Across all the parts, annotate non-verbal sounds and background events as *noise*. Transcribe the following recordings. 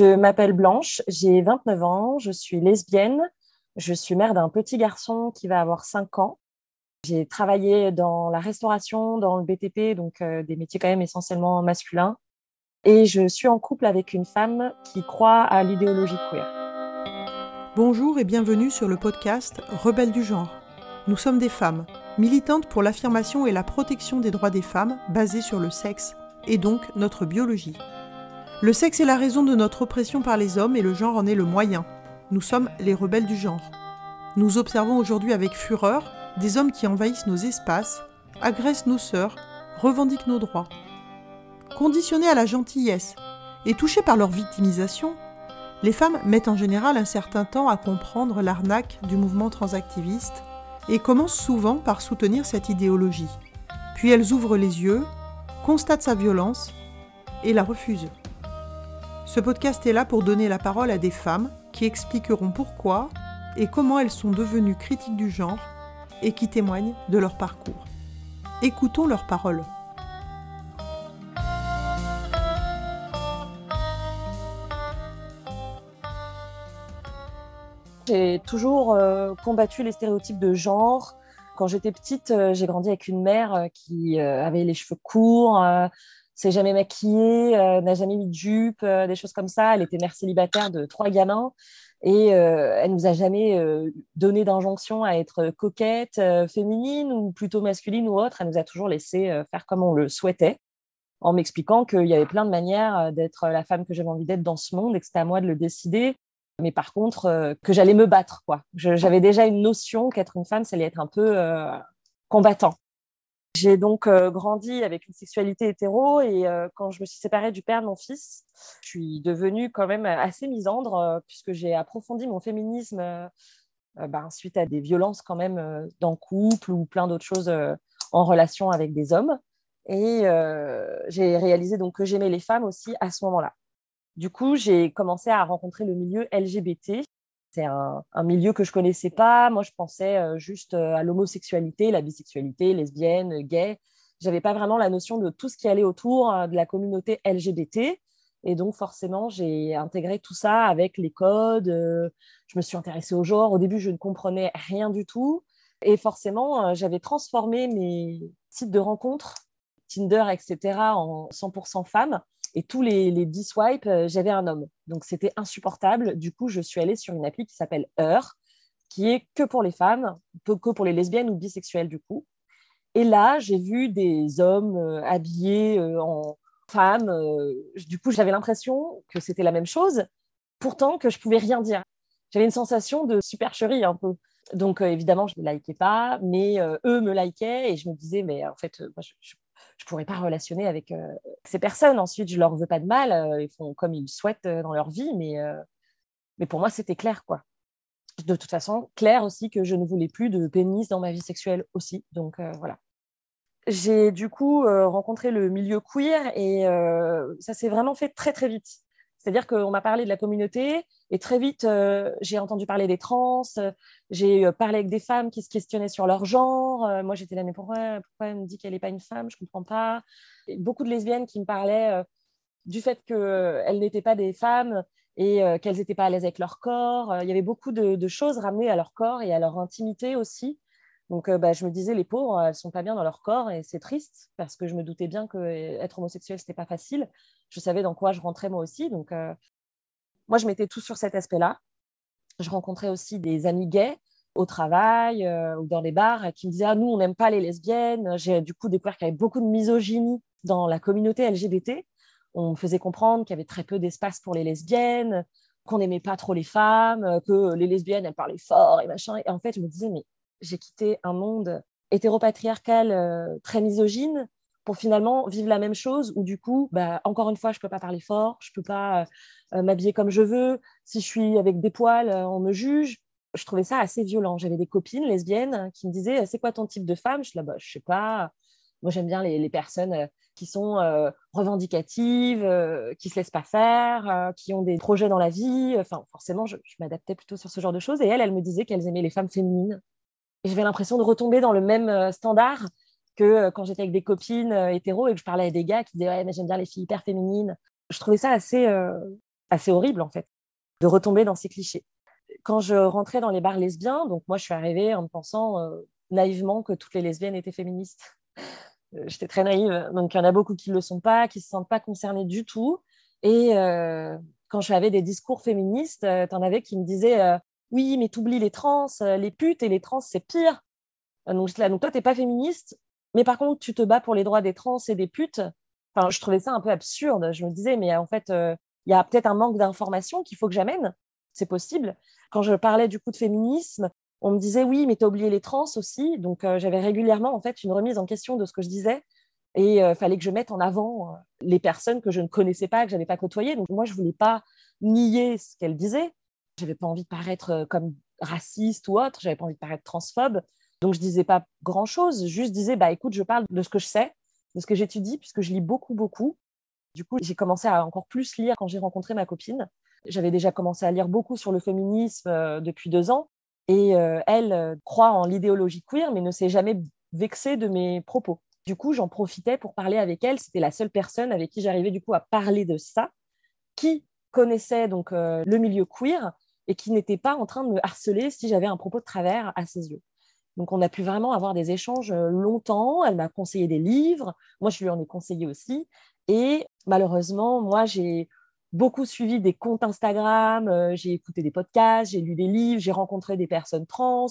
Je m'appelle Blanche, j'ai 29 ans, je suis lesbienne, je suis mère d'un petit garçon qui va avoir 5 ans. J'ai travaillé dans la restauration, dans le BTP, donc euh, des métiers quand même essentiellement masculins. Et je suis en couple avec une femme qui croit à l'idéologie queer. Bonjour et bienvenue sur le podcast Rebelles du genre. Nous sommes des femmes, militantes pour l'affirmation et la protection des droits des femmes basés sur le sexe et donc notre biologie. Le sexe est la raison de notre oppression par les hommes et le genre en est le moyen. Nous sommes les rebelles du genre. Nous observons aujourd'hui avec fureur des hommes qui envahissent nos espaces, agressent nos sœurs, revendiquent nos droits. Conditionnés à la gentillesse et touchés par leur victimisation, les femmes mettent en général un certain temps à comprendre l'arnaque du mouvement transactiviste et commencent souvent par soutenir cette idéologie. Puis elles ouvrent les yeux, constatent sa violence et la refusent. Ce podcast est là pour donner la parole à des femmes qui expliqueront pourquoi et comment elles sont devenues critiques du genre et qui témoignent de leur parcours. Écoutons leurs paroles. J'ai toujours euh, combattu les stéréotypes de genre. Quand j'étais petite, euh, j'ai grandi avec une mère euh, qui avait les cheveux courts, s'est jamais maquillée, euh, n'a jamais mis de jupe, euh, des choses comme ça. Elle était mère célibataire de trois gamins et euh, elle nous a jamais donné d'injonction à être coquette, féminine ou plutôt masculine ou autre. Elle nous a toujours laissé faire comme on le souhaitait en m'expliquant qu'il y avait plein de manières d'être la femme que j'avais envie d'être dans ce monde et que c'était à moi de le décider. Mais par contre, que j'allais me battre. J'avais déjà une notion qu'être une femme, ça allait être un peu combattant. J'ai donc euh, grandi avec une sexualité hétéro et euh, quand je me suis séparée du père de mon fils, je suis devenue quand même assez misandre euh, puisque j'ai approfondi mon féminisme ben, suite à des violences quand même dans le couple ou plein d'autres choses en relation avec des hommes. Et j'ai réalisé donc que j'aimais les femmes aussi à ce moment-là. Du coup, j'ai commencé à rencontrer le milieu LGBT c'est un, milieu que je connaissais pas. Moi, je pensais euh, juste euh, à l'homosexualité, la bisexualité, lesbienne, gay. J'avais pas vraiment la notion de tout ce qui allait autour euh, de la communauté LGBT. Et donc, forcément, j'ai intégré tout ça avec les codes. je me suis intéressée au genre. Au début, je ne comprenais rien du tout. Et forcément, j'avais transformé mes sites de rencontres, Tinder, etc., en 100% femmes. Et tous les, les 10 swipes, euh, j'avais un homme. Donc c'était insupportable. Du coup, je suis allée sur une appli qui s'appelle Heur, qui est que pour les femmes, que pour les lesbiennes ou bisexuelles du coup. Et là, j'ai vu des hommes euh, habillés euh, en femmes. du coup, j'avais l'impression que c'était la même chose, pourtant que je pouvais rien dire. J'avais une sensation de supercherie un peu. Donc, évidemment, je ne likais pas, mais eux me likaient et je me disais, mais en fait, moi, je je pourrais pas relationner avec euh, ces personnes. Ensuite, je leur veux pas de mal, euh, ils font comme ils souhaitent euh, dans leur vie, mais, mais pour moi, c'était clair, quoi. De toute façon, clair aussi que je ne voulais plus de pénis dans ma vie sexuelle aussi. Donc voilà. J'ai du coup rencontré le milieu queer et ça s'est vraiment fait très très vite. C'est-à-dire qu'on m'a parlé de la communauté et très vite, euh, j'ai entendu parler des trans, j'ai euh, parlé avec des femmes qui se questionnaient sur leur genre. Euh, moi, j'étais là, mais pourquoi, pourquoi elle me dit qu'elle n'est pas une femme? Je ne comprends pas. beaucoup de lesbiennes qui me parlaient du fait qu'elles n'étaient pas des femmes et qu'elles n'étaient pas à l'aise avec leur corps. Il y avait beaucoup de, choses ramenées à leur corps et à leur intimité aussi. Donc, euh, bah, je me disais, les pauvres, elles sont pas bien dans leur corps et c'est triste parce que je me doutais bien qu'être homosexuel, c'était pas facile. Je savais dans quoi je rentrais moi aussi. Donc, euh, moi, je mettais tout sur cet aspect-là. Je rencontrais aussi des amis gays au travail euh, ou dans les bars qui me disaient, ah, nous, on n'aime pas les lesbiennes. J'ai du coup découvert qu'il y avait beaucoup de misogynie dans la communauté LGBT. On me faisait comprendre qu'il y avait très peu d'espace pour les lesbiennes, qu'on n'aimait pas trop les femmes, que les lesbiennes, elles parlaient fort et machin. Et en fait, je me disais, mais j'ai quitté un monde hétéropatriarcal euh, très misogyne pour finalement vivre la même chose où du coup, bah, encore une fois, je ne peux pas parler fort, je ne peux pas euh, euh, m'habiller comme je veux. Si je suis avec des poils, on me juge. Je trouvais ça assez violent. J'avais des copines lesbiennes qui me disaient C'est quoi ton type de femme? Je ne bah, je sais pas. Moi, j'aime bien les, personnes qui sont revendicatives, qui ne se laissent pas faire, qui ont des projets dans la vie. Enfin, forcément, je m'adaptais plutôt sur ce genre de choses. Et elles, elles me disaient qu'elles aimaient les femmes féminines. Et j'avais l'impression de retomber dans le même euh, standard que euh, quand j'étais avec des copines euh, hétéros et que je parlais à des gars qui disaient ouais mais j'aime bien les filles hyper féminines. Je trouvais ça assez assez horrible, en fait, de retomber dans ces clichés. Quand je rentrais dans les bars lesbiens, donc moi, je suis arrivée en me pensant naïvement que toutes les lesbiennes étaient féministes. *laughs* J'étais très naïve. Donc, il y en a beaucoup qui ne le sont pas, qui ne se sentent pas concernés du tout. Et quand j'avais des discours féministes, tu en avais qui me disaient Oui, mais t'oublies les trans, les putes et les trans, c'est pire. Donc, là, donc toi, tu n'es pas féministe, mais par contre, tu te bats pour les droits des trans et des putes. Enfin, je trouvais ça un peu absurde. Je me disais, mais en fait, euh, il y a peut-être un manque d'information qu'il faut que j'amène. C'est possible. Quand je parlais du coup de féminisme, on me disait, oui, mais tu as oublié les trans aussi. Donc, euh, j'avais régulièrement en fait une remise en question de ce que je disais. Et il euh, fallait que je mette en avant les personnes que je ne connaissais pas, que je n'avais pas côtoyées. Donc, moi, je voulais pas nier ce qu'elles disaient. Je n'avais pas envie de paraître comme raciste ou autre. Je n'avais pas envie de paraître transphobe. Donc, je disais pas grand-chose, juste disais, bah, écoute, je parle de ce que je sais, de ce que j'étudie, puisque je lis beaucoup, beaucoup. Du coup, j'ai commencé à encore plus lire quand j'ai rencontré ma copine. J'avais déjà commencé à lire beaucoup sur le féminisme euh, depuis deux ans. Et euh, elle euh, croit en l'idéologie queer, mais ne s'est jamais vexée de mes propos. Du coup, j'en profitais pour parler avec elle. C'était la seule personne avec qui j'arrivais du coup à parler de ça, qui connaissait donc le milieu queer et qui n'était pas en train de me harceler si j'avais un propos de travers à ses yeux. Donc, on a pu vraiment avoir des échanges euh, longtemps. Elle m'a conseillé des livres. Moi, je lui en ai conseillé aussi. Et malheureusement, moi, j'ai beaucoup suivi des comptes Instagram, euh, j'ai écouté des podcasts, j'ai lu des livres, j'ai rencontré des personnes trans,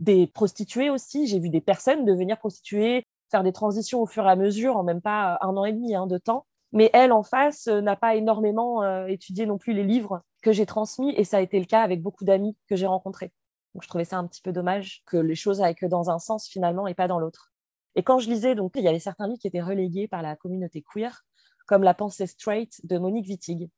des prostituées aussi. J'ai vu des personnes devenir prostituées, faire des transitions au fur et à mesure en même pas un an et demi hein, de temps. Mais elle, en face, euh, n'a pas énormément étudié non plus les livres que j'ai transmis. Et ça a été le cas avec beaucoup d'amis que j'ai rencontrés. Donc, je trouvais ça un petit peu dommage que les choses aillent que dans un sens finalement et pas dans l'autre. Et quand je lisais, donc, il y avait certains livres qui étaient relégués par la communauté queer, comme La pensée straight de Monique Wittig.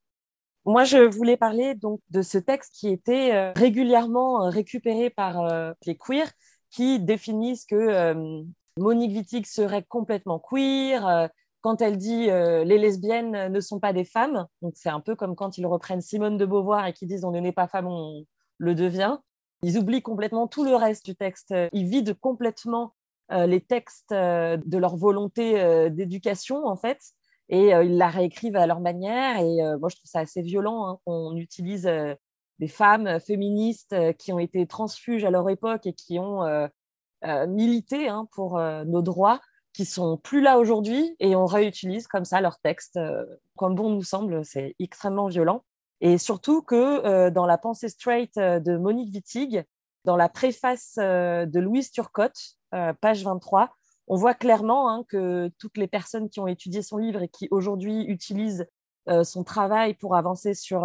Moi, je voulais parler donc de ce texte qui était euh, régulièrement euh, récupéré par euh, les queers qui définissent que Monique Wittig serait complètement queer. Quand elle dit les lesbiennes ne sont pas des femmes, donc c'est un peu comme quand ils reprennent Simone de Beauvoir et qui disent on ne n'est pas femme, on le devient. Ils oublient complètement tout le reste du texte. Ils vident complètement euh, les textes euh, de leur volonté euh, d'éducation, en fait, et ils la réécrivent à leur manière. Et moi, je trouve ça assez violent hein, qu'on utilise des femmes féministes qui ont été transfuges à leur époque et qui ont milité hein, pour nos droits, qui sont plus là aujourd'hui, et on réutilise comme ça leurs textes comme bon nous semble. C'est extrêmement violent. Et surtout que euh, dans la pensée straight euh, de Monique Wittig, dans la préface euh, de Louise Turcotte, page 23, on voit clairement hein, que toutes les personnes qui ont étudié son livre et qui aujourd'hui utilisent son travail pour avancer sur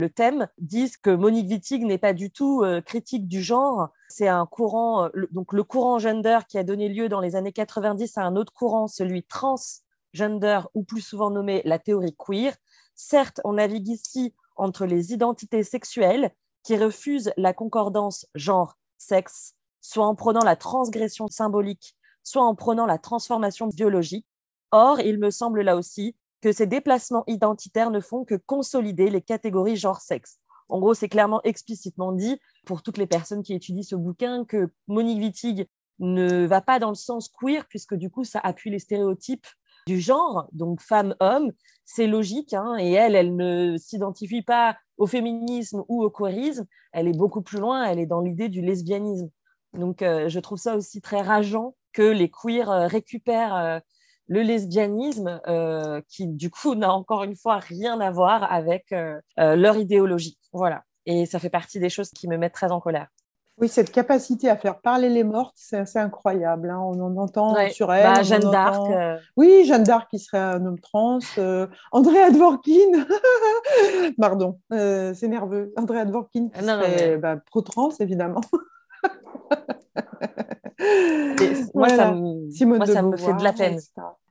le thème disent que Monique Wittig n'est pas du tout critique du genre. C'est un courant, donc le courant gender qui a donné lieu dans les années 90 à un autre courant, celui transgender ou plus souvent nommé la théorie queer. Certes, on navigue ici entre les identités sexuelles qui refusent la concordance genre-sexe, soit en prenant la transgression symbolique, soit en prenant la transformation biologique. Or, il me semble là aussi que ces déplacements identitaires ne font que consolider les catégories genre-sexe. En gros, c'est clairement explicitement dit pour toutes les personnes qui étudient ce bouquin que Monique Wittig ne va pas dans le sens queer, puisque du coup, ça appuie les stéréotypes du genre, donc femme-homme, c'est logique. Hein, et elle, elle ne s'identifie pas au féminisme ou au queerisme, elle est beaucoup plus loin, elle est dans l'idée du lesbianisme. Donc euh, je trouve ça aussi très rageant que les queers euh, récupèrent euh, le lesbianisme, qui du coup *laughs* n'a encore une fois rien à voir avec leur idéologie. Voilà. Et ça fait partie des choses qui me mettent très en colère. Oui, cette capacité à faire parler les mortes, c'est assez incroyable. Hein. On en entend sur elle. Bah, Jeanne d'Arc. Euh. Oui, Jeanne d'Arc qui serait un homme trans. Euh... Andrea Dworkin. *laughs* Pardon, euh, c'est nerveux. Andrea Dworkin qui serait bah, pro-trans, évidemment. moi, ça, me... ça me fait de la peine.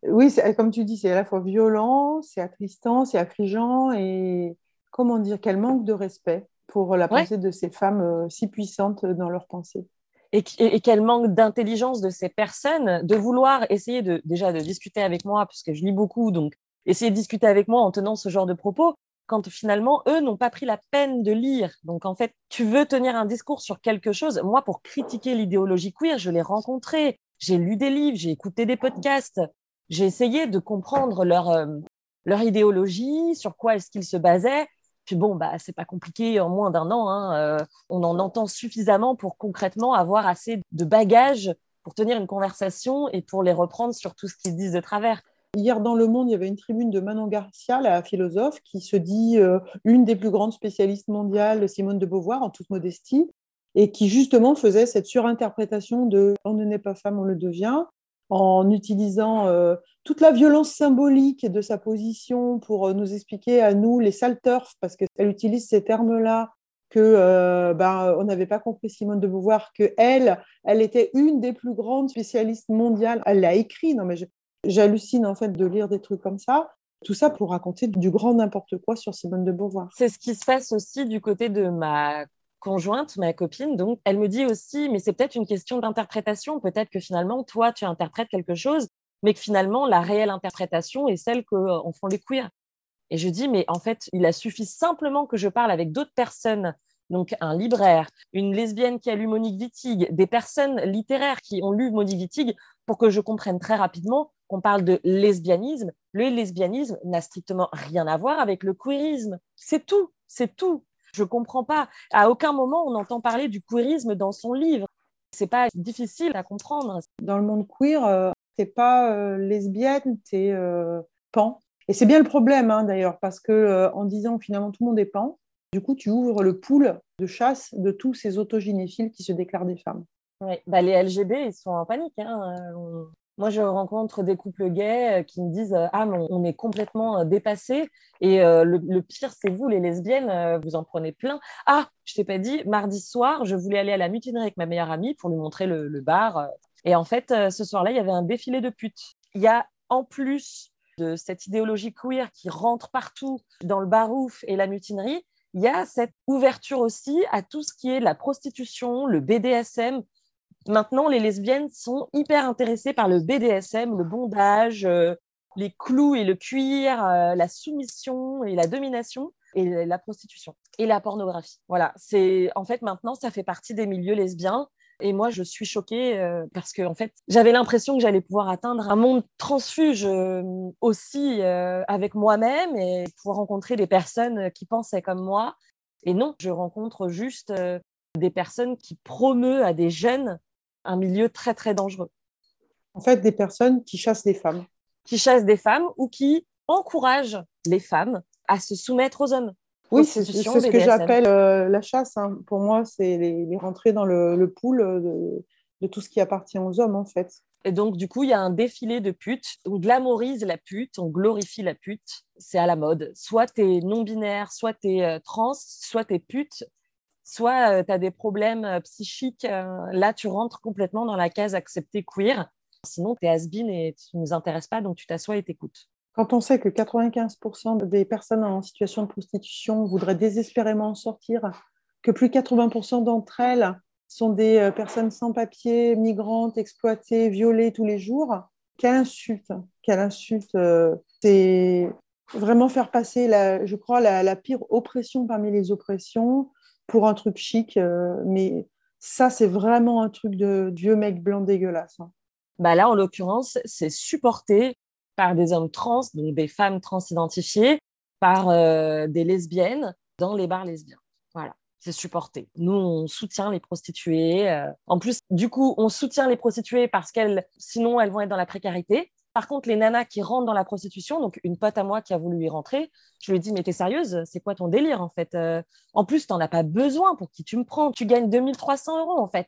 Oui, comme tu dis, c'est à la fois violent, c'est attristant, c'est affligeant et comment dire, quel manque de respect pour la pensée de ces femmes euh, si puissantes dans leur pensée. Et, quel manque d'intelligence de ces personnes de vouloir essayer de déjà de discuter avec moi, puisque je lis beaucoup, donc essayer de discuter avec moi en tenant ce genre de propos, quand finalement, eux n'ont pas pris la peine de lire. Donc, en fait, tu veux tenir un discours sur quelque chose. Moi, pour critiquer l'idéologie queer, je l'ai rencontré, j'ai lu des livres, j'ai écouté des podcasts, j'ai essayé de comprendre leur, euh, leur idéologie, sur quoi est-ce qu'ils se basaient. Puis bon, bah, c'est pas compliqué en moins d'un an. Hein, euh, on en entend suffisamment pour concrètement avoir assez de bagages pour tenir une conversation et pour les reprendre sur tout ce qu'ils disent de travers. Hier dans Le Monde, il y avait une tribune de Manon Garcia, la philosophe, qui se dit euh, une des plus grandes spécialistes mondiales, Simone de Beauvoir, en toute modestie, et qui justement faisait cette surinterprétation de on ne naît pas femme, on le devient, en utilisant euh, toute la violence symbolique de sa position pour euh, nous expliquer à nous, les sales parce qu'elle utilise ces termes-là, que ben, on n'avait pas compris Simone de Beauvoir, que elle, elle était une des plus grandes spécialistes mondiales. Elle l'a écrit. Non mais j'hallucine en fait de lire des trucs comme ça. Tout ça pour raconter du grand n'importe quoi sur Simone de Beauvoir. C'est ce qui se passe aussi du côté de ma conjointe, ma copine, donc elle me dit aussi, mais c'est peut-être une question d'interprétation, peut-être que finalement, toi, tu interprètes quelque chose, mais que finalement, la réelle interprétation est celle qu'en font les queers. Et je dis, mais en fait, il a suffi simplement que je parle avec d'autres personnes, donc un libraire, une lesbienne qui a lu Monique Wittig, des personnes littéraires qui ont lu Monique Wittig, pour que je comprenne très rapidement qu'on parle de lesbianisme. Le lesbianisme n'a strictement rien à voir avec le queerisme. C'est tout, c'est tout. Je comprends pas. À aucun moment on entend parler du queerisme dans son livre. C'est pas difficile à comprendre. Dans le monde queer, euh, t'es pas euh, lesbienne, t'es euh, pan. Et c'est bien le problème hein, d'ailleurs, parce que en disant finalement tout le monde est pan, du coup tu ouvres le pool de chasse de tous ces autogynéphiles qui se déclarent des femmes. Bah, les LGB, ils sont en panique. Hein. Moi, je rencontre des couples gays euh, qui me disent Ah, mais on est complètement euh, dépassés. Et euh, le, pire, c'est vous, les lesbiennes, vous en prenez plein. Ah, je t'ai pas dit, mardi soir, je voulais aller à la mutinerie avec ma meilleure amie pour lui montrer le, bar. Et en fait, ce soir-là, il y avait un défilé de putes. Il y a en plus de cette idéologie queer qui rentre partout dans le barouf et la mutinerie, il y a cette ouverture aussi à tout ce qui est la prostitution, le BDSM, Maintenant, les lesbiennes sont hyper intéressées par le BDSM, le bondage, euh, les clous et le cuir, euh, la soumission et la domination et la prostitution et la pornographie. Voilà, c'est en fait maintenant ça fait partie des milieux lesbiens et moi je suis choquée euh, parce que en fait j'avais l'impression que j'allais pouvoir atteindre un monde transfuge aussi avec moi-même et pouvoir rencontrer des personnes qui pensaient comme moi et non, je rencontre juste des personnes qui promeuvent à des jeunes un milieu très, très dangereux. En fait, des personnes qui chassent des femmes. Qui chassent des femmes ou qui encouragent les femmes à se soumettre aux hommes. Oui, c'est ce que j'appelle euh, la chasse. Hein. Pour moi, c'est les, rentrer dans le, le pool de, tout ce qui appartient aux hommes, en fait. Et donc, du coup, il y a un défilé de putes. On glamorise la pute, on glorifie la pute. C'est à la mode. Soit tu es non-binaire, soit tu es euh, trans, soit tu es pute soit euh, tu as des problèmes euh, psychiques, euh, là, tu rentres complètement dans la case acceptée queer. Sinon, tu es has et tu ne nous intéresses pas, donc tu t'assois et t'écoutes. Quand on sait que 95% des personnes en situation de prostitution voudraient désespérément en sortir, que plus de 80% d'entre elles sont des personnes sans papier, migrantes, exploitées, violées tous les jours, quelle insulte, quelle insulte. C'est vraiment faire passer, la, je crois, la pire oppression parmi les oppressions, pour un truc chic, euh, mais ça, c'est vraiment un truc de vieux mec blanc dégueulasse. Hein. Bah là, en l'occurrence, c'est supporté par des hommes trans, donc des femmes transidentifiées, par euh, des lesbiennes dans les bars lesbiens. Voilà, c'est supporté. Nous, on soutient les prostituées. Euh. En plus, du coup, on soutient les prostituées parce qu'elles, sinon, elles vont être dans la précarité. Par contre, les nanas qui rentrent dans la prostitution, donc une pote à moi qui a voulu y rentrer, je lui ai dit, mais t'es sérieuse? C'est quoi ton délire, en fait? Euh? En plus, t'en as pas besoin pour qui tu me prends. Tu gagnes 2300 euros, en fait.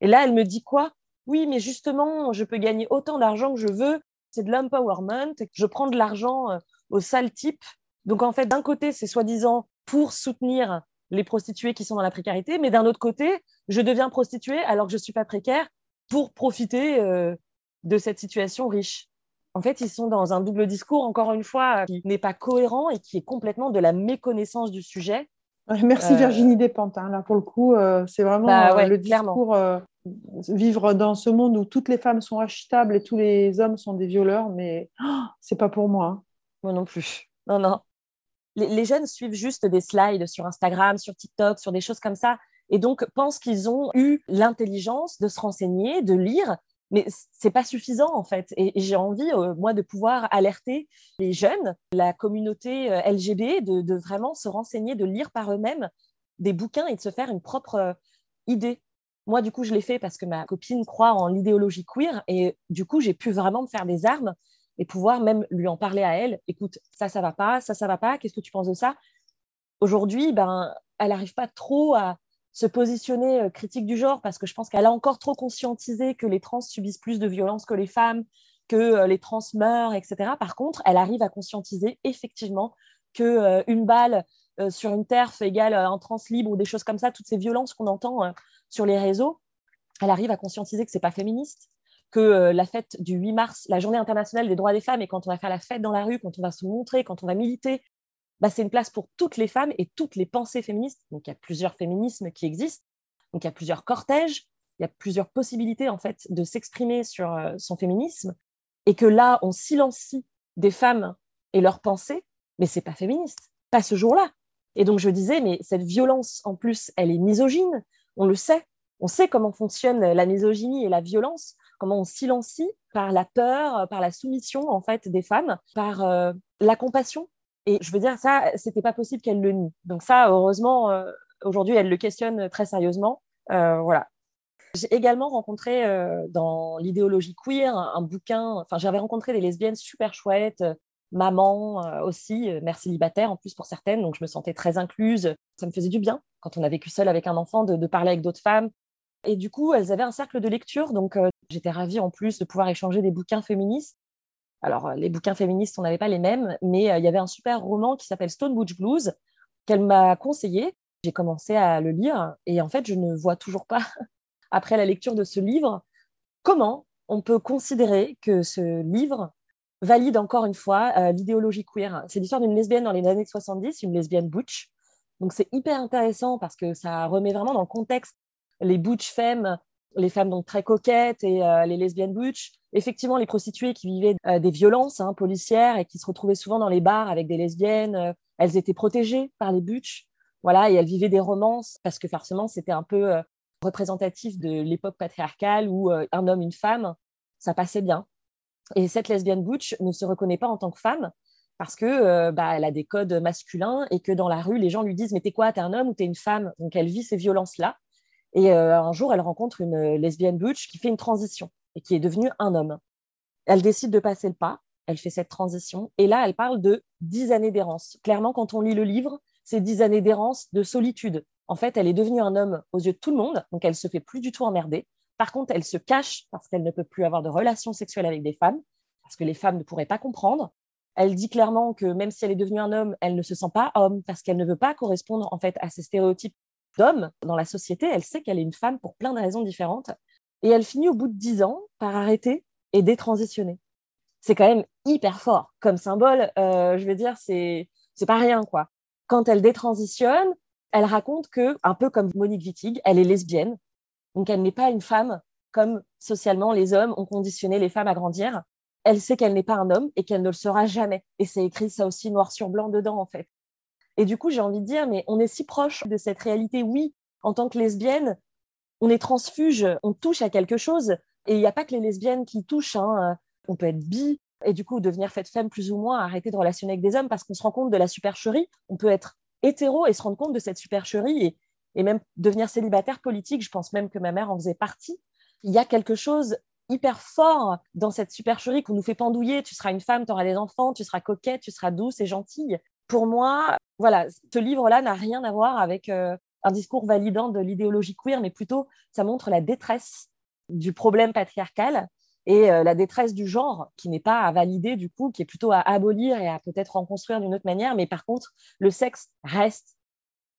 Et là, elle me dit quoi? Oui, mais justement, je peux gagner autant d'argent que je veux. C'est de l'empowerment. Je prends de l'argent euh, au sale type. Donc, en fait, d'un côté, c'est soi-disant pour soutenir les prostituées qui sont dans la précarité, mais d'un autre côté, je deviens prostituée alors que je ne suis pas précaire pour profiter euh, de cette situation riche en fait, ils sont dans un double discours, encore une fois, qui n'est pas cohérent et qui est complètement de la méconnaissance du sujet. Merci euh, Virginie Despentes. Hein. Là, pour le coup, euh, c'est vraiment bah euh, le discours vivre dans ce monde où toutes les femmes sont achetables et tous les hommes sont des violeurs, mais oh, c'est pas pour moi. Hein. Moi non plus. Non, non. Les, les, jeunes suivent juste des slides sur Instagram, sur TikTok, sur des choses comme ça, et donc pensent qu'ils ont eu l'intelligence de se renseigner, de lire mais c'est pas suffisant en fait. Et, j'ai envie, euh, moi, de pouvoir alerter les jeunes, la communauté euh, LGB, de, vraiment se renseigner, de lire par eux-mêmes des bouquins et de se faire une propre euh, idée. Moi, du coup, je l'ai fait parce que ma copine croit en l'idéologie queer et du coup, j'ai pu vraiment me faire des armes et pouvoir même lui en parler à elle. Écoute, ça, ça va pas, ça, ça va pas. Qu'est-ce que tu penses de ça? Aujourd'hui, ben, elle n'arrive pas trop à, se positionner euh, critique du genre parce que je pense qu'elle a encore trop conscientisé que les trans subissent plus de violence que les femmes, que euh, les trans meurent, etc. Par contre, elle arrive à conscientiser effectivement que euh, une balle sur une terre égale un trans libre ou des choses comme ça, toutes ces violences qu'on entend sur les réseaux, elle arrive à conscientiser que c'est pas féministe, que la fête du 8 mars, la journée internationale des droits des femmes, et quand on va faire la fête dans la rue, quand on va se montrer, quand on va militer, bah, c'est une place pour toutes les femmes et toutes les pensées féministes. Donc, il y a plusieurs féminismes qui existent. Donc, il y a plusieurs cortèges. Il y a plusieurs possibilités, en fait, de s'exprimer sur euh, son féminisme. Et que là, on silencie des femmes et leurs pensées, mais c'est pas féministe. Pas ce jour-là. Et donc, je disais, mais cette violence, en plus, elle est misogyne. On le sait. On sait comment fonctionne la misogynie et la violence, comment on silencie par la peur, par la soumission, en fait, des femmes, par euh, la compassion et je veux dire, ça, c'était pas possible qu'elle le nie. Donc ça, heureusement, euh, aujourd'hui, elle le questionne très sérieusement. Euh, voilà. J'ai également rencontré euh, dans l'idéologie queer un, bouquin, enfin j'avais rencontré des lesbiennes super chouettes, maman aussi, mère célibataire en plus pour certaines, donc je me sentais très incluse. Ça me faisait du bien quand on a vécu seule avec un enfant de, de parler avec d'autres femmes. Et du coup, elles avaient un cercle de lecture, donc j'étais ravie en plus de pouvoir échanger des bouquins féministes. Alors, euh, les bouquins féministes, on n'avait pas les mêmes, mais euh, il y avait un super roman qui s'appelle Stone Butch Blues qu'elle m'a conseillé. J'ai commencé à le lire et en fait, je ne vois toujours pas, *laughs* après la lecture de ce livre, comment on peut considérer que ce livre valide encore une fois euh, l'idéologie queer. C'est l'histoire d'une lesbienne dans les années 70, une lesbienne butch. Donc c'est hyper intéressant parce que ça remet vraiment dans le contexte les butch femmes les femmes donc très coquettes et euh, les lesbiennes butch. Effectivement, les prostituées qui vivaient euh, des violences hein, policières et qui se retrouvaient souvent dans les bars avec des lesbiennes, euh, elles étaient protégées par les butch. Voilà, et elles vivaient des romances parce que forcément, c'était un peu représentatif de l'époque patriarcale où un homme, une femme, ça passait bien. Et cette lesbienne butch ne se reconnaît pas en tant que femme parce que bah, elle a des codes masculins et que dans la rue, les gens lui disent mais t'es quoi, t'es un homme ou t'es une femme Donc elle vit ces violences-là et euh, un jour, elle rencontre une euh, lesbienne butch qui fait une transition et qui est devenue un homme. Elle décide de passer le pas, elle fait cette transition, et là, elle parle de dix années d'errance. Clairement, quand on lit le livre, c'est dix années d'errance, de solitude. En fait, elle est devenue un homme aux yeux de tout le monde, donc elle se fait plus du tout emmerder. Par contre, elle se cache parce qu'elle ne peut plus avoir de relations sexuelles avec des femmes, parce que les femmes ne pourraient pas comprendre. Elle dit clairement que même si elle est devenue un homme, elle ne se sent pas homme parce qu'elle ne veut pas correspondre en fait à ces stéréotypes d'homme dans la société, elle sait qu'elle est une femme pour plein de raisons différentes. Et elle finit au bout de dix ans par arrêter et détransitionner. C'est quand même hyper fort comme symbole. Euh, je veux dire, c'est c'est pas rien quoi. Quand elle détransitionne, elle raconte que, un peu comme Monique Wittig, elle est lesbienne. Donc elle n'est pas une femme comme socialement les hommes ont conditionné les femmes à grandir. Elle sait qu'elle n'est pas un homme et qu'elle ne le sera jamais. Et c'est écrit ça aussi noir sur blanc dedans en fait. Et du coup, j'ai envie de dire, mais on est si proche de cette réalité. Oui, en tant que lesbienne, on est transfuge, on touche à quelque chose. Et il n'y a pas que les lesbiennes qui touchent. Hein. On peut être bi et du coup devenir faite femme plus ou moins, arrêter de relationner avec des hommes parce qu'on se rend compte de la supercherie. On peut être hétéro et se rendre compte de cette supercherie et, et même devenir célibataire politique. Je pense même que ma mère en faisait partie. Il y a quelque chose hyper fort dans cette supercherie qu'on nous fait pendouiller. Tu seras une femme, tu auras des enfants, tu seras coquette, tu seras douce et gentille. Pour moi, voilà, ce livre-là n'a rien à voir avec euh, un discours validant de l'idéologie queer, mais plutôt ça montre la détresse du problème patriarcal et euh, la détresse du genre qui n'est pas à valider du coup, qui est plutôt à abolir et à peut-être en construire d'une autre manière. Mais par contre, le sexe reste,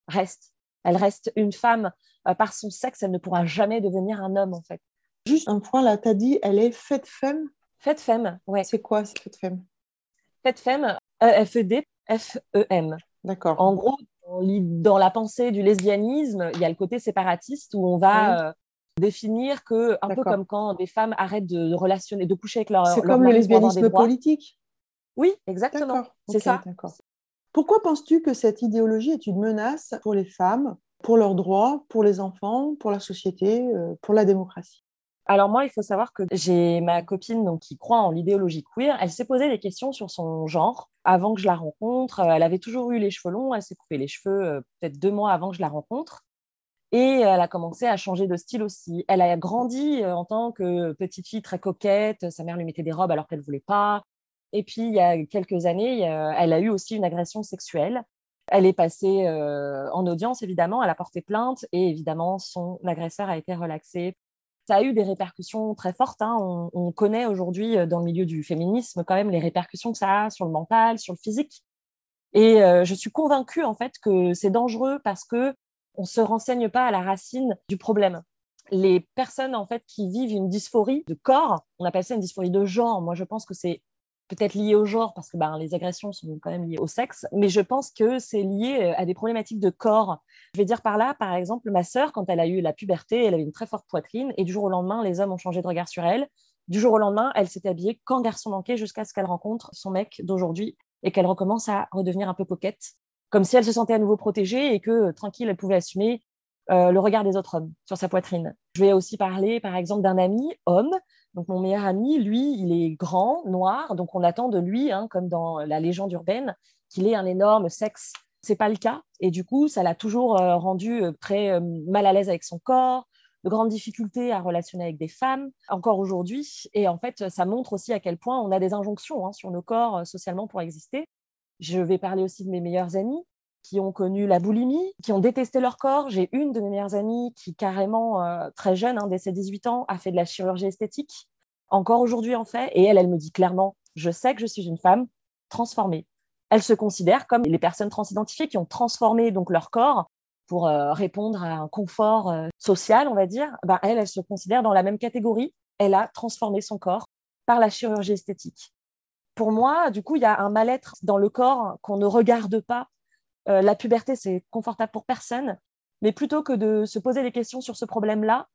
reste. Elle reste une femme euh, par son sexe, elle ne pourra jamais devenir un homme en fait. Juste un point là, tu as dit, elle est faite femme? Faite femme, ouais. C'est quoi, c'est faite femme Faite femme, F-E-D, F-E-M. D'accord. En gros, dans la pensée du lesbianisme, il y a le côté séparatiste où on va euh, définir que, un peu comme quand des femmes arrêtent de relationner, de coucher avec leur. C'est comme le lesbianisme politique. Oui, exactement. C'est ça. Pourquoi penses-tu que cette idéologie est une menace pour les femmes, pour leurs droits, pour les enfants, pour la société, euh, pour la démocratie? Alors moi, il faut savoir que j'ai ma copine donc, qui croit en l'idéologie queer. Elle s'est posé des questions sur son genre avant que je la rencontre. Elle avait toujours eu les cheveux longs. Elle s'est coupé les cheveux euh, peut-être deux mois avant que je la rencontre. Et elle a commencé à changer de style aussi. Elle a grandi euh, en tant que petite fille très coquette. Sa mère lui mettait des robes alors qu'elle ne voulait pas. Et puis, il y a quelques années, elle a eu aussi une agression sexuelle. Elle est passée euh, en audience, évidemment. Elle a porté plainte et évidemment, son agresseur a été relaxé ça a eu des répercussions très fortes. Hein. On, connaît aujourd'hui euh, dans le milieu du féminisme quand même les répercussions que ça a sur le mental, sur le physique. Et euh, je suis convaincue en fait que c'est dangereux parce que on se renseigne pas à la racine du problème. Les personnes en fait qui vivent une dysphorie de corps, on appelle ça une dysphorie de genre. Moi, je pense que c'est peut-être lié au genre parce que ben, les agressions sont quand même liées au sexe, mais je pense que c'est lié euh, à des problématiques de corps. Je vais dire par là, par exemple, ma sœur, quand elle a eu la puberté, elle avait une très forte poitrine et du jour au lendemain, les hommes ont changé de regard sur elle. Du jour au lendemain, elle s'est habillée quand garçon manqué jusqu'à ce qu'elle rencontre son mec d'aujourd'hui et qu'elle recommence à redevenir un peu coquette, comme si elle se sentait à nouveau protégée et que euh, tranquille, elle pouvait assumer euh, le regard des autres hommes sur sa poitrine. Je vais aussi parler, par exemple, d'un ami homme donc mon meilleur ami, lui, il est grand, noir, donc on attend de lui, hein, comme dans la légende urbaine, qu'il ait un énorme sexe. C'est pas le cas, et du coup, ça l'a toujours euh, rendu euh, très euh, mal à l'aise avec son corps, de grandes difficultés à relationner avec des femmes, encore aujourd'hui. Et en fait, ça montre aussi à quel point on a des injonctions hein, sur nos corps socialement pour exister. Je vais parler aussi de mes meilleurs amis qui ont connu la boulimie, qui ont détesté leur corps. J'ai une de mes meilleures amies qui, carrément euh, très jeune, hein, dès ses 18 ans, a fait de la chirurgie esthétique. Encore aujourd'hui, en fait. Et elle, elle me dit clairement, je sais que je suis une femme transformée. Elle se considère comme les personnes transidentifiées qui ont transformé donc leur corps pour euh, répondre à un confort euh, social, on va dire. Ben, elle, elle se considère dans la même catégorie. Elle a transformé son corps par la chirurgie esthétique. Pour moi, du coup, il y a un mal-être dans le corps qu'on ne regarde pas euh, la puberté, c'est confortable pour personne. Mais plutôt que de se poser des questions sur ce problème-là,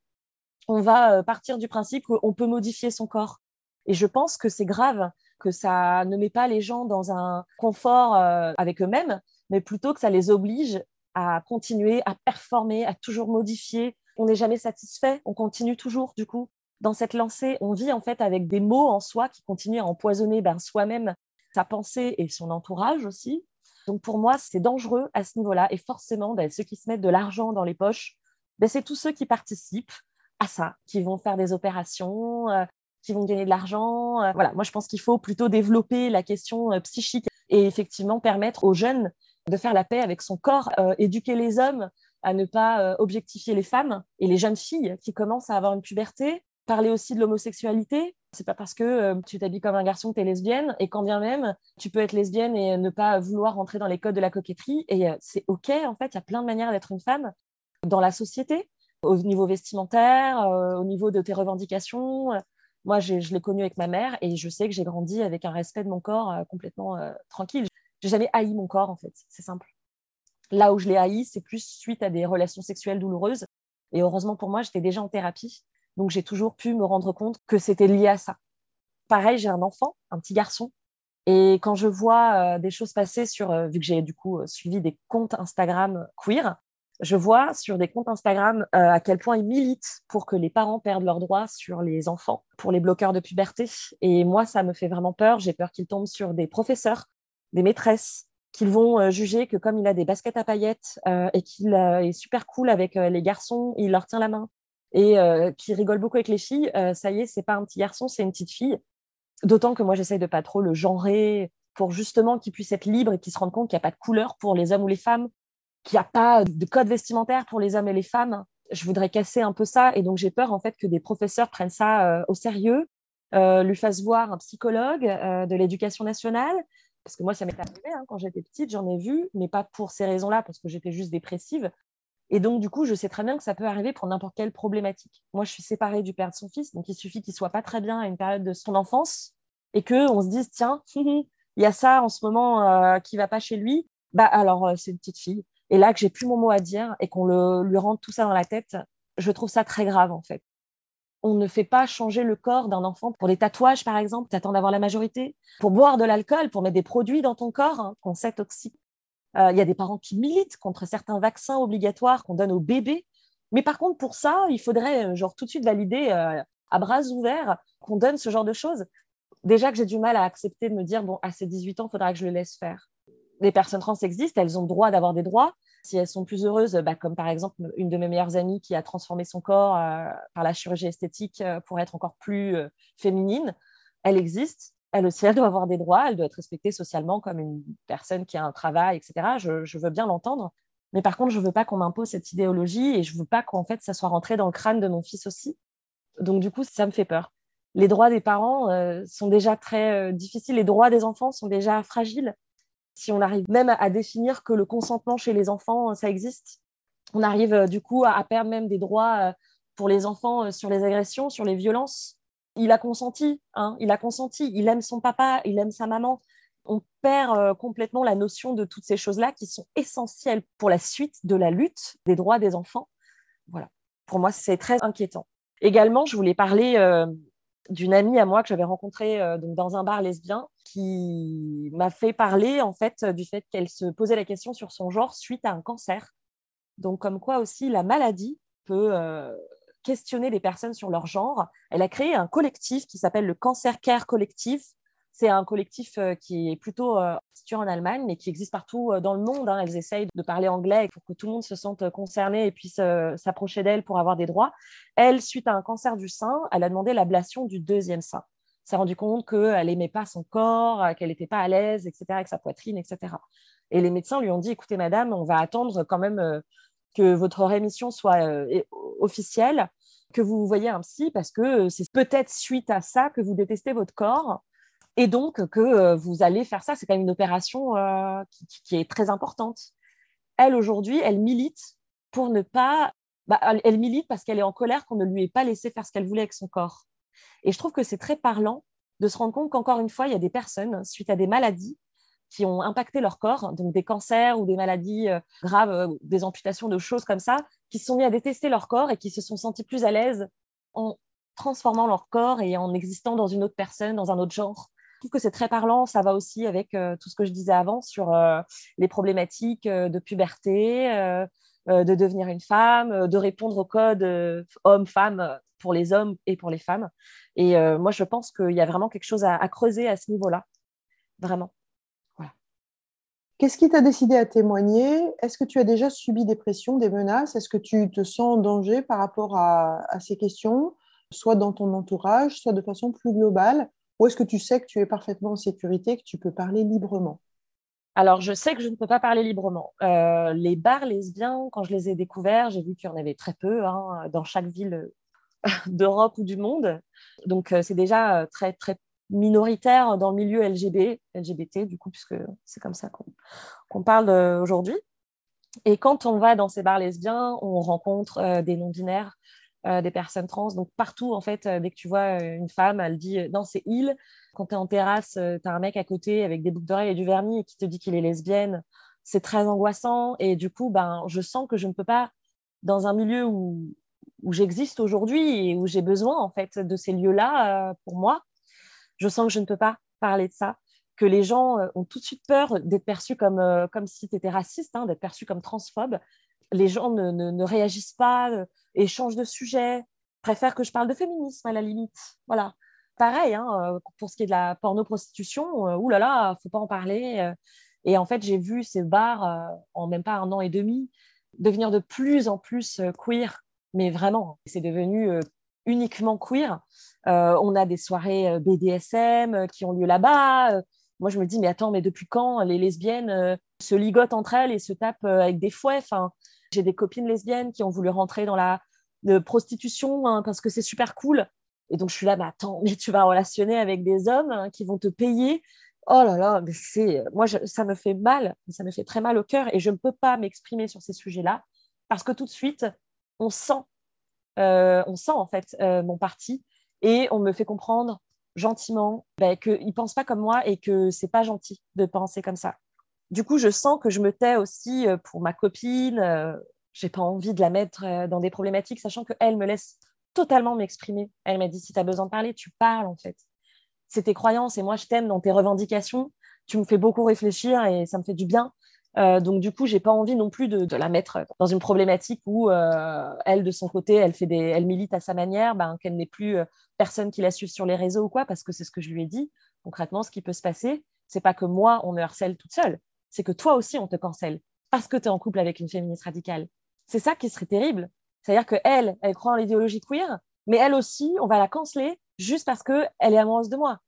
on va euh, partir du principe qu'on peut modifier son corps. Et je pense que c'est grave que ça ne met pas les gens dans un confort euh, avec eux-mêmes, mais plutôt que ça les oblige à continuer, à performer, à toujours modifier. On n'est jamais satisfait, on continue toujours du coup. Dans cette lancée, on vit en fait avec des mots en soi qui continuent à empoisonner ben, soi-même, sa pensée et son entourage aussi. Donc pour moi, c'est dangereux à ce niveau-là. Et forcément, ben, ceux qui se mettent de l'argent dans les poches, ben, c'est tous ceux qui participent à ça, qui vont faire des opérations, euh, qui vont gagner de l'argent. Euh, voilà, moi je pense qu'il faut plutôt développer la question euh, psychique et effectivement permettre aux jeunes de faire la paix avec son corps, éduquer les hommes à ne pas objectifier les femmes et les jeunes filles qui commencent à avoir une puberté, parler aussi de l'homosexualité, c'est pas parce que euh, tu t'habilles comme un garçon que tu es lesbienne, et quand bien même, tu peux être lesbienne et ne pas vouloir rentrer dans les codes de la coquetterie, et euh, c'est OK, en fait, il y a plein de manières d'être une femme dans la société, au niveau vestimentaire, euh, au niveau de tes revendications. Moi, je l'ai connu avec ma mère, et je sais que j'ai grandi avec un respect de mon corps complètement tranquille. J'ai jamais haï mon corps, en fait, c'est simple. Là où je l'ai haï, c'est plus suite à des relations sexuelles douloureuses, et heureusement pour moi, j'étais déjà en thérapie. Donc, j'ai toujours pu me rendre compte que c'était lié à ça. Pareil, j'ai un enfant, un petit garçon. Et quand je vois euh, des choses passer sur, euh, vu que j'ai du coup euh, suivi des comptes Instagram queer, je vois sur des comptes Instagram à quel point ils militent pour que les parents perdent leurs droits sur les enfants, pour les bloqueurs de puberté. Et moi, ça me fait vraiment peur. J'ai peur qu'ils tombent sur des professeurs, des maîtresses, qu'ils vont juger que comme il a des baskets à paillettes et qu'il est super cool avec les garçons, il leur tient la main et euh, qui rigole beaucoup avec les filles, euh, ça y est, c'est pas un petit garçon, c'est une petite fille. D'autant que moi, j'essaye de pas trop le genrer pour justement qu'il puisse être libre et qu'il se rende compte qu'il n'y a pas de couleur pour les hommes ou les femmes, qu'il n'y a pas de code vestimentaire pour les hommes et les femmes. Je voudrais casser un peu ça et donc j'ai peur en fait que des professeurs prennent ça euh, au sérieux, lui fassent voir un psychologue de l'éducation nationale. Parce que moi, ça m'est arrivé hein, quand j'étais petite, j'en ai vu, mais pas pour ces raisons-là, parce que j'étais juste dépressive. Et donc, du coup, je sais très bien que ça peut arriver pour n'importe quelle problématique. Moi, je suis séparée du père de son fils, donc il suffit qu'il soit pas très bien à une période de son enfance et qu'on se dise, tiens, *laughs* il y a ça en ce moment euh, qui va pas chez lui. Bah alors, euh, c'est une petite fille. Et là, que j'ai plus mon mot à dire et qu'on lui rentre tout ça dans la tête, je trouve ça très grave, en fait. On ne fait pas changer le corps d'un enfant pour des tatouages, par exemple. Tu attends d'avoir la majorité. Pour boire de l'alcool, pour mettre des produits dans ton corps hein, qu'on sait il y a des parents qui militent contre certains vaccins obligatoires qu'on donne aux bébés. Mais par contre, pour ça, il faudrait euh, genre tout de suite valider euh, à bras ouverts qu'on donne ce genre de choses. Déjà que j'ai du mal à accepter de me dire, bon, à ces 18 ans, il faudra que je le laisse faire. Les personnes trans existent, elles ont le droit d'avoir des droits. Si elles sont plus heureuses, bah, comme par exemple une de mes meilleures amies qui a transformé son corps euh, par la chirurgie esthétique euh, pour être encore plus euh, féminine, elle existe. Elle aussi, elle doit avoir des droits, elle doit être respectée socialement comme une personne qui a un travail, etc. Je, je veux bien l'entendre. Mais par contre, je ne veux pas qu'on m'impose cette idéologie et je ne veux pas qu'en fait, ça soit rentré dans le crâne de mon fils aussi. Donc, du coup, ça me fait peur. Les droits des parents euh, sont déjà très euh, difficiles. Les droits des enfants sont déjà fragiles. Si on arrive même à, définir que le consentement chez les enfants, euh, ça existe, on arrive du coup à, perdre même des droits pour les enfants sur les agressions, sur les violences. Il a consenti, hein, il a consenti, il aime son papa, il aime sa maman on perd euh, complètement la notion de toutes ces choses-là qui sont essentielles pour la suite de la lutte des droits des enfants. Voilà. Pour moi, c'est très inquiétant. Également, je voulais parler euh, d'une amie à moi que j'avais rencontrée euh, dans un bar lesbien qui m'a fait parler en fait du fait qu'elle se posait la question sur son genre suite à un cancer. Donc, comme quoi aussi la maladie peut questionner les personnes sur leur genre. Elle a créé un collectif qui s'appelle le Cancer Care Collective c'est un collectif euh, qui est plutôt euh, situé en Allemagne, mais qui existe partout euh, dans le monde. Hein. Elles essayent de parler anglais pour que tout le monde se sente concerné et puisse s'approcher d'elles pour avoir des droits. Elle, suite à un cancer du sein, elle a demandé l'ablation du deuxième sein. Elle s'est rendue compte qu'elle n'aimait pas son corps, qu'elle n'était pas à l'aise, etc., avec sa poitrine, etc. Et les médecins lui ont dit, écoutez, madame, on va attendre quand même que votre rémission soit officielle, que vous voyez un psy, parce que c'est peut-être suite à ça que vous détestez votre corps et donc que euh, vous allez faire ça. C'est quand même une opération euh, qui, est très importante. Elle, aujourd'hui, elle milite pour ne pas... Bah, elle milite parce qu'elle est en colère qu'on ne lui ait pas laissé faire ce qu'elle voulait avec son corps. Et je trouve que c'est très parlant de se rendre compte qu'encore une fois, il y a des personnes, suite à des maladies, qui ont impacté leur corps, donc des cancers ou des maladies euh, graves, des amputations de choses comme ça, qui se sont mis à détester leur corps et qui se sont sentis plus à l'aise en transformant leur corps et en existant dans une autre personne, dans un autre genre trouve que c'est très parlant. Ça va aussi avec euh, tout ce que je disais avant sur euh, les problématiques euh, de puberté, de devenir une femme, de répondre au code homme-femme pour les hommes et pour les femmes. Et moi, je pense qu'il y a vraiment quelque chose à, creuser à ce niveau-là. Vraiment. Qu'est-ce qui t'a décidé à témoigner? Est-ce que tu as déjà subi des pressions, des menaces? Est-ce que tu te sens en danger par rapport à ces questions, soit dans ton entourage, soit de façon plus globale? Ou est-ce que tu sais que tu es parfaitement en sécurité, que tu peux parler librement? Alors, je sais que je ne peux pas parler librement. Euh, les bars lesbiens, quand je les ai découverts, j'ai vu qu'il y en avait très peu hein, dans chaque ville *laughs* d'Europe ou du monde. Donc, euh, c'est déjà euh, très, très minoritaire dans le milieu LGBT, du coup, puisque c'est comme ça qu'on parle aujourd'hui. Et quand on va dans ces bars lesbiens, on rencontre des non-binaires, euh, des personnes trans. Donc partout, en fait, euh, dès que tu vois euh, une femme, elle dit non, c'est il. Quand tu es en terrasse, tu as un mec à côté avec des boucles d'oreilles et du vernis qui te dit qu'il est lesbienne. C'est très angoissant. Et du coup, ben, je sens que je ne peux pas, dans un milieu où, où j'existe aujourd'hui et où j'ai besoin en fait de ces lieux-là pour moi, je sens que je ne peux pas parler de ça que les gens ont tout de suite peur d'être perçus comme, comme si tu étais raciste, hein, d'être perçus comme transphobe. Les gens ne, ne, ne réagissent pas, et change de sujet, préfère que je parle de féminisme à la limite. Voilà. Pareil, hein, euh, pour ce qui est de la porno-prostitution, euh, oulala, là là, faut pas en parler. Euh. Et en fait, j'ai vu ces bars, en même pas un an et demi, devenir de plus en plus queer, mais vraiment, c'est devenu uniquement queer. on a des soirées BDSM qui ont lieu là-bas. moi, je me dis, mais attends, mais depuis quand les lesbiennes se ligotent entre elles et se tapent avec des fouets? Enfin, j'ai des copines lesbiennes qui ont voulu rentrer dans la prostitution hein, parce que c'est super cool. Et donc, je suis là, mais attends, mais tu vas relationner avec des hommes hein, qui vont te payer? Oh là là, mais c'est moi, ça me fait mal, ça me fait très mal au cœur et je ne peux pas m'exprimer sur ces sujets-là parce que tout de suite, on sent, euh, on sent en fait euh, mon parti et on me fait comprendre gentiment ben, qu'ils ne pensent pas comme moi et que c'est pas gentil de penser comme ça du coup, je sens que je me tais aussi euh, pour ma copine. Euh, j'ai pas envie de la mettre euh, dans des problématiques, sachant qu'elle me laisse totalement m'exprimer. Elle m'a dit si tu as besoin de parler, tu parles en fait. C'est tes croyances et moi je t'aime dans tes revendications. Tu me fais beaucoup réfléchir et ça me fait du bien. Donc du coup, j'ai pas envie non plus de, la mettre dans une problématique où elle, de son côté, elle fait des, elle milite à sa manière, ben, qu'elle n'ait plus personne qui la suive sur les réseaux ou quoi, parce que c'est ce que je lui ai dit. Concrètement, ce qui peut se passer, c'est pas que moi on me harcèle toute seule, c'est que toi aussi on te cancelle parce que tu es en couple avec une féministe radicale. C'est ça qui serait terrible. C'est-à-dire que elle, elle croit en l'idéologie queer, mais elle aussi, on va la canceller juste parce que elle est amoureuse de moi.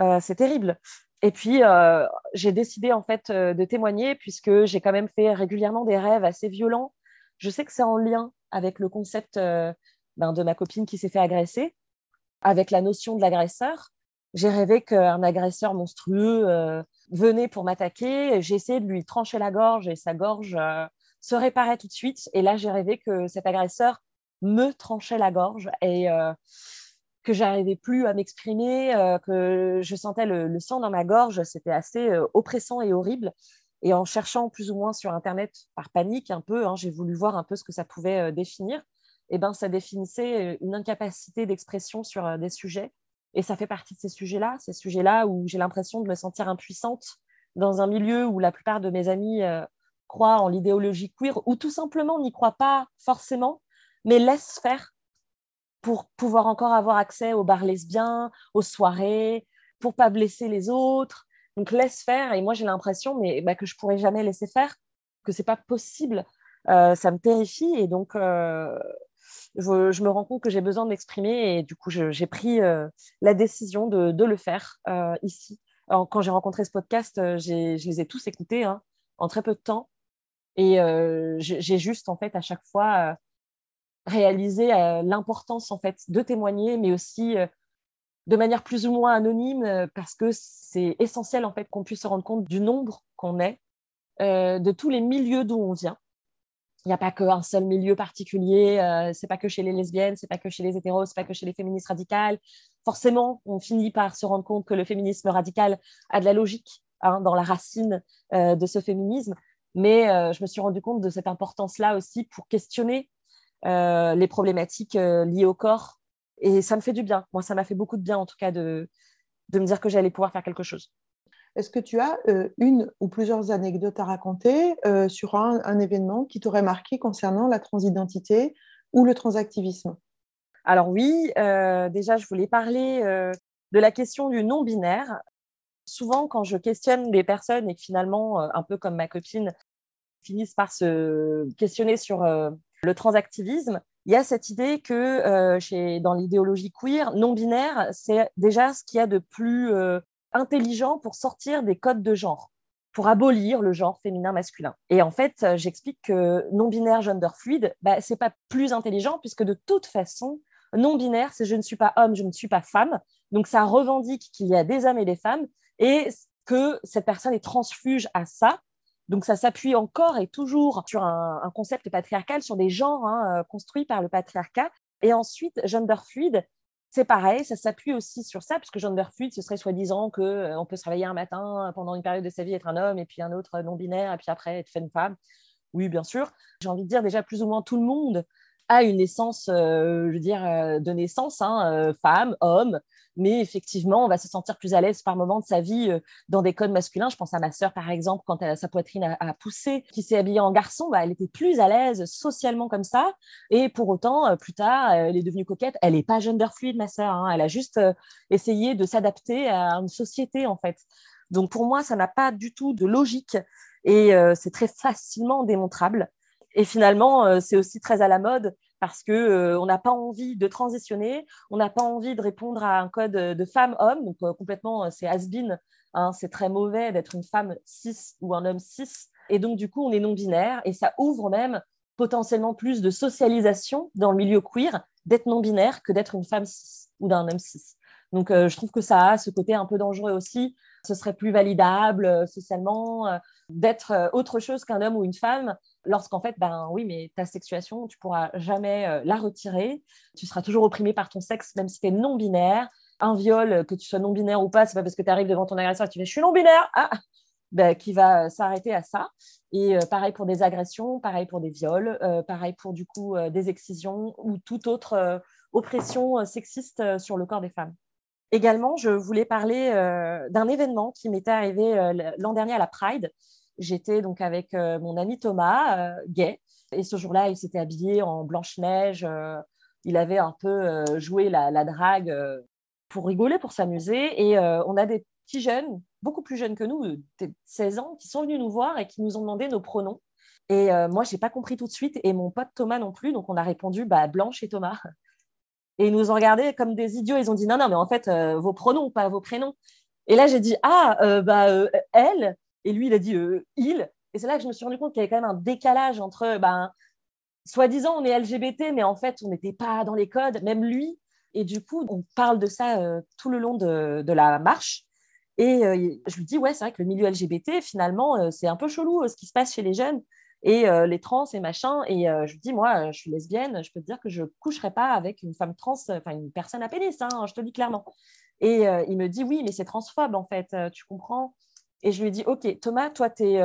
Euh, c'est terrible. Et puis, euh, j'ai décidé en fait euh, de témoigner puisque j'ai quand même fait régulièrement des rêves assez violents. Je sais que c'est en lien avec le concept ben, de ma copine qui s'est fait agresser, avec la notion de l'agresseur. J'ai rêvé qu'un agresseur monstrueux venait pour m'attaquer. J'ai essayé de lui trancher la gorge et sa gorge se réparait tout de suite. Et là, j'ai rêvé que cet agresseur me tranchait la gorge et que j'arrivais plus à m'exprimer, euh, que je sentais le, sang dans ma gorge, c'était assez euh, oppressant et horrible. Et en cherchant plus ou moins sur Internet par panique un peu, hein, j'ai voulu voir un peu ce que ça pouvait euh, définir. Et eh ben, ça définissait une incapacité d'expression sur des sujets. Et ça fait partie de ces sujets-là, ces sujets-là où j'ai l'impression de me sentir impuissante dans un milieu où la plupart de mes amis croient en l'idéologie queer ou tout simplement n'y croient pas forcément, mais laissent faire pour pouvoir encore avoir accès aux bars lesbiens, aux soirées, pour pas blesser les autres. Donc laisse faire. Et moi j'ai l'impression, mais bah, que je pourrais jamais laisser faire, que c'est pas possible. Euh, ça me terrifie et donc euh, je, me rends compte que j'ai besoin de m'exprimer et du coup j'ai pris euh, la décision de, le faire ici. quand j'ai rencontré ce podcast, je les ai tous écoutés hein, en très peu de temps et j'ai juste en fait à chaque fois réaliser euh, l'importance en fait de témoigner, mais aussi euh, de manière plus ou moins anonyme, euh, parce que c'est essentiel en fait qu'on puisse se rendre compte du nombre qu'on est, de tous les milieux d'où on vient. Il n'y a pas qu'un seul milieu particulier, c'est pas que chez les lesbiennes, c'est pas que chez les hétéros, c'est pas que chez les féministes radicales. Forcément, on finit par se rendre compte que le féminisme radical a de la logique hein, dans la racine de ce féminisme, mais je me suis rendu compte de cette importance-là aussi pour questionner euh, les problématiques euh, liées au corps. Et ça me fait du bien. Moi, ça m'a fait beaucoup de bien, en tout cas, de, de me dire que j'allais pouvoir faire quelque chose. Est-ce que tu as euh, une ou plusieurs anecdotes à raconter sur un, événement qui t'aurait marqué concernant la transidentité ou le transactivisme? Alors oui, déjà, je voulais parler de la question du non-binaire. Souvent, quand je questionne des personnes et que finalement, un peu comme ma copine, finissent par se questionner sur le transactivisme, il y a cette idée que euh, chez, dans l'idéologie queer, non-binaire, c'est déjà ce qu'il y a de plus euh, intelligent pour sortir des codes de genre, pour abolir le genre féminin-masculin. Et en fait, euh, j'explique que non-binaire, gender fluide, bah, c'est pas plus intelligent puisque de toute façon, non-binaire, c'est je ne suis pas homme, je ne suis pas femme. Donc ça revendique qu'il y a des hommes et des femmes et que cette personne est transfuge à ça donc ça s'appuie encore et toujours sur un, concept patriarcal, sur des genres hein, euh, construits par le patriarcat. Et ensuite, gender fluide, c'est pareil, ça s'appuie aussi sur ça, puisque gender fluide, ce serait soi-disant qu'on euh, peut se réveiller un matin pendant une période de sa vie être un homme, et puis un autre non-binaire, et puis après être une femme. Oui, bien sûr. J'ai envie de dire déjà plus ou moins tout le monde a une euh, je veux dire, de naissance, hein, femme, homme, mais effectivement, on va se sentir plus à l'aise par moment de sa vie euh, dans des codes masculins. Je pense à ma sœur, par exemple, quand sa poitrine a, poussé, qui s'est habillée en garçon, bah, elle était plus à l'aise socialement comme ça. Et pour autant, euh, plus tard, euh, elle est devenue coquette. Elle n'est pas gender fluide, ma sœur. Hein. Elle a juste essayé de s'adapter à une société, en fait. Donc pour moi, ça n'a pas du tout de logique et c'est très facilement démontrable. Et finalement, c'est aussi très à la mode parce que euh, n'a pas envie de transitionner, on n'a pas envie de répondre à un code de femme-homme, donc euh, complètement euh, c'est has-been, hein, c'est très mauvais d'être une femme cis ou un homme cis, et donc du coup on est non binaire et ça ouvre même potentiellement plus de socialisation dans le milieu queer d'être non binaire que d'être une femme cis ou d'un homme cis. Donc je trouve que ça a ce côté un peu dangereux aussi. Ce serait plus validable socialement d'être autre chose qu'un homme ou une femme lorsqu'en fait, ben oui, mais ta sexuation, tu pourras jamais euh, la retirer. Tu seras toujours opprimé par ton sexe, même si tu es non-binaire. Un viol, que tu sois non-binaire ou pas, c'est pas parce que tu arrives devant ton agresseur et tu fais je suis non-binaire, ah ben, qui va s'arrêter à ça. Et euh, pareil pour des agressions, pareil pour des viols, euh, pareil pour du coup des excisions ou toute autre oppression sexiste sur le corps des femmes. Également, je voulais parler d'un événement qui m'était arrivé l'an dernier à la Pride j'étais donc avec mon ami Thomas, gay. Et ce jour-là, il s'était habillé en blanche-neige. il avait un peu joué la, drague pour rigoler, pour s'amuser. Et on a des petits jeunes, beaucoup plus jeunes que nous, de 16 ans, qui sont venus nous voir et qui nous ont demandé nos pronoms. Et moi, je n'ai pas compris tout de suite, et mon pote Thomas non plus. Donc, on a répondu bah, Blanche et Thomas. Et ils nous ont regardés comme des idiots. Ils ont dit non, non, mais en fait, euh, vos pronoms, pas vos prénoms. Et là, j'ai dit ah, euh, bah, euh, elle. Et lui, il a dit il. Et c'est là que je me suis rendu compte qu'il y avait quand même un décalage entre, ben, soi-disant, on est LGBT, mais en fait, on n'était pas dans les codes, même lui. Et du coup, on parle de ça tout le long de, de la marche. Et je lui dis, ouais, c'est vrai que le milieu LGBT, finalement, c'est un peu chelou ce qui se passe chez les jeunes et euh, les trans et machin. Et euh, je dis, moi, je suis lesbienne, je peux te dire que je ne coucherai pas avec une femme trans, enfin une personne à pénis, hein, je te le dis clairement. Et euh, il me dit, oui, mais c'est transphobe en fait, tu comprends? Et je lui dis, ok, Thomas, toi, tu es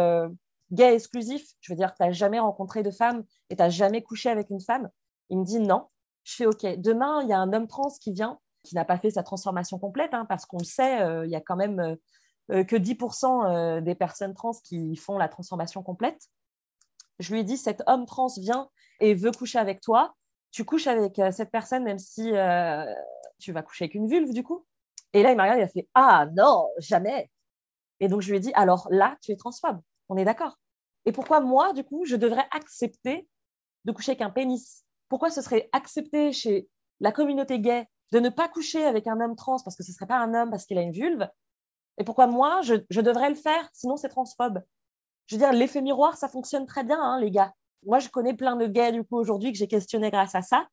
gay exclusif, je veux dire que tu n'as jamais rencontré de femme et tu n'as jamais couché avec une femme? Il me dit, non. Je fais, ok, demain, il y a un homme trans qui vient, qui n'a pas fait sa transformation complète, hein, parce qu'on le sait, il y a quand même que 10% des personnes trans qui font la transformation complète je lui ai dit, cet homme trans vient et veut coucher avec toi, tu couches avec euh, cette personne même si euh, tu vas coucher avec une vulve du coup. Et là, il m'a regardé, il a fait, ah non, jamais. Et donc, je lui ai dit, alors là, tu es transphobe, on est d'accord. Et pourquoi moi, du coup, je devrais accepter de coucher avec un pénis? Pourquoi ce serait accepté chez la communauté gay de ne pas coucher avec un homme trans parce que ce ne serait pas un homme parce qu'il a une vulve? Et pourquoi moi, je, je devrais le faire? Sinon, c'est transphobe je veux dire, l'effet miroir, ça fonctionne très bien, hein, les gars. Moi, je connais plein de gays, du coup, aujourd'hui, que j'ai questionné grâce à ça,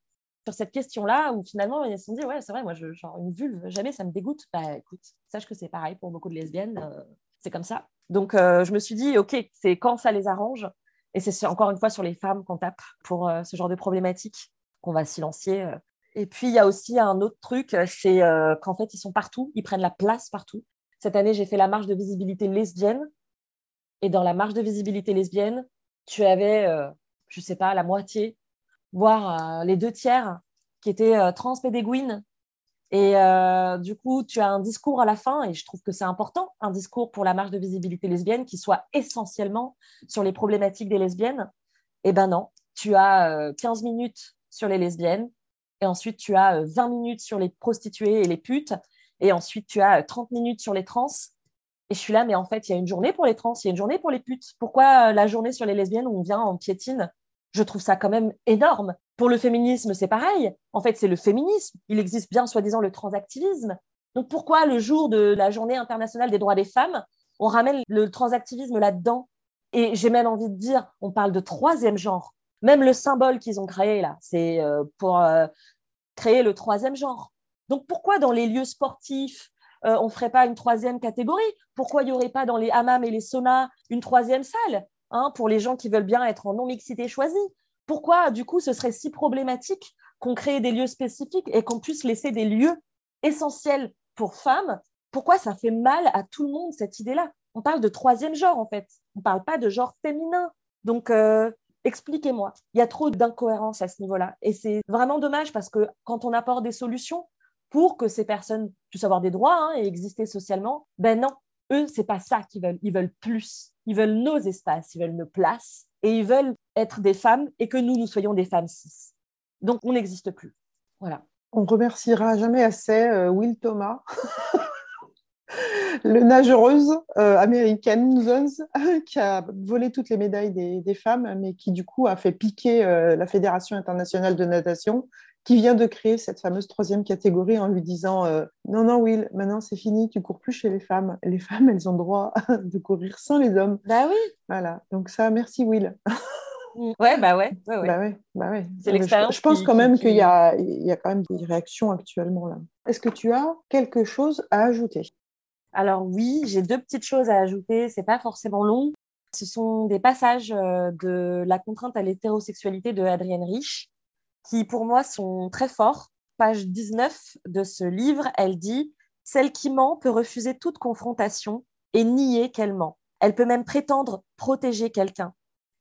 sur cette question-là, où finalement, ils se sont dit, ouais, c'est vrai, moi, je, genre, une vulve, jamais ça me dégoûte. Bah, écoute, sache que c'est pareil pour beaucoup de lesbiennes, euh, c'est comme ça. Donc, euh, je me suis dit, OK, c'est quand ça les arrange. Et c'est encore une fois sur les femmes qu'on tape pour euh, ce genre de problématique qu'on va silencier. Et puis, il y a aussi un autre truc, c'est qu'en fait, ils sont partout, ils prennent la place partout. Cette année, j'ai fait la marche de visibilité lesbienne et dans la marge de visibilité lesbienne, tu avais, euh, je ne sais pas, la moitié, voire euh, les deux tiers qui étaient euh, trans pédéguines. Et du coup, tu as un discours à la fin, et je trouve que c'est important, un discours pour la marge de visibilité lesbienne qui soit essentiellement sur les problématiques des lesbiennes. Eh ben non, tu as 15 minutes sur les lesbiennes, et ensuite tu as 20 minutes sur les prostituées et les putes, et ensuite tu as 30 minutes sur les trans, et je suis là, mais en fait, il y a une journée pour les trans, il y a une journée pour les putes. Pourquoi euh, la journée sur les lesbiennes où on vient en piétine Je trouve ça quand même énorme. Pour le féminisme, c'est pareil. En fait, c'est le féminisme. Il existe bien, soi-disant, le transactivisme. Donc pourquoi le jour de la journée internationale des droits des femmes, on ramène le transactivisme là-dedans? Et j'ai même envie de dire, on parle de troisième genre. Même le symbole qu'ils ont créé là, c'est euh, pour euh, créer le troisième genre. Donc pourquoi dans les lieux sportifs, euh, on ne ferait pas une troisième catégorie Pourquoi il n'y aurait pas dans les hammams et les saunas une troisième salle hein, pour les gens qui veulent bien être en non-mixité choisie? Pourquoi, du coup, ce serait si problématique qu'on crée des lieux spécifiques et qu'on puisse laisser des lieux essentiels pour femmes? Pourquoi ça fait mal à tout le monde, cette idée-là? On parle de troisième genre, en fait. On ne parle pas de genre féminin. Donc, euh, expliquez-moi. Il y a trop d'incohérences à ce niveau-là. Et c'est vraiment dommage parce que quand on apporte des solutions, pour que ces personnes puissent avoir des droits hein, et exister socialement. Ben non, eux, c'est pas ça qu'ils veulent. Ils veulent plus. Ils veulent nos espaces, ils veulent nos places et ils veulent être des femmes et que nous, nous soyons des femmes cis. Donc, on n'existe plus. Voilà. On remerciera jamais assez euh, Will Thomas, *laughs* le nagereuse euh, américaine *laughs* qui a volé toutes les médailles des, femmes, mais qui du coup a fait piquer euh, la Fédération internationale de natation qui vient de créer cette fameuse troisième catégorie en lui disant euh, non non Will maintenant c'est fini tu cours plus chez les femmes. Les femmes elles ont droit *laughs* de courir sans les hommes bah oui. Voilà. Donc ça merci Will. Mm. ouais bah ouais, ouais, Bah ouais, bah ouais. c'est l'expérience je, pense quand même qu'il y a il y a quand même des réactions actuellement là. Est-ce que tu as quelque chose à ajouter? Alors oui j'ai deux petites choses à ajouter. C'est pas forcément long. Ce sont des passages euh, de la contrainte à l'hétérosexualité de Adrienne Rich qui pour moi sont très forts. Page 19 de ce livre, elle dit Celle qui ment peut refuser toute confrontation et nier qu'elle ment. Elle peut même prétendre protéger quelqu'un.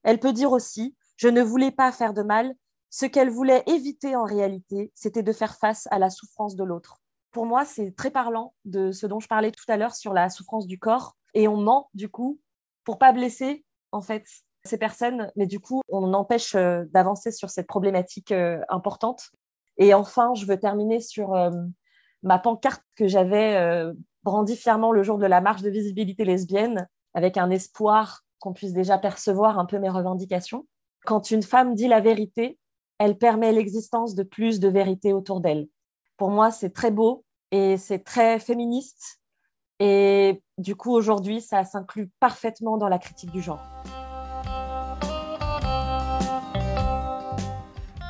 Elle peut dire aussi Je ne voulais pas faire de mal. Ce qu'elle voulait éviter en réalité, c'était de faire face à la souffrance de l'autre. Pour moi, c'est très parlant de ce dont je parlais tout à l'heure sur la souffrance du corps. Et on ment, du coup, pour pas blesser en fait ces personnes, mais du coup, on empêche euh, d'avancer sur cette problématique euh, importante. Et enfin, je veux terminer sur euh, ma pancarte que j'avais brandie fièrement le jour de la marche de visibilité lesbienne, avec un espoir qu'on puisse déjà percevoir un peu mes revendications. Quand une femme dit la vérité, elle permet l'existence de plus de vérité autour d'elle. Pour moi, c'est très beau et c'est très féministe. Et du coup, aujourd'hui, ça s'inclut parfaitement dans la critique du genre.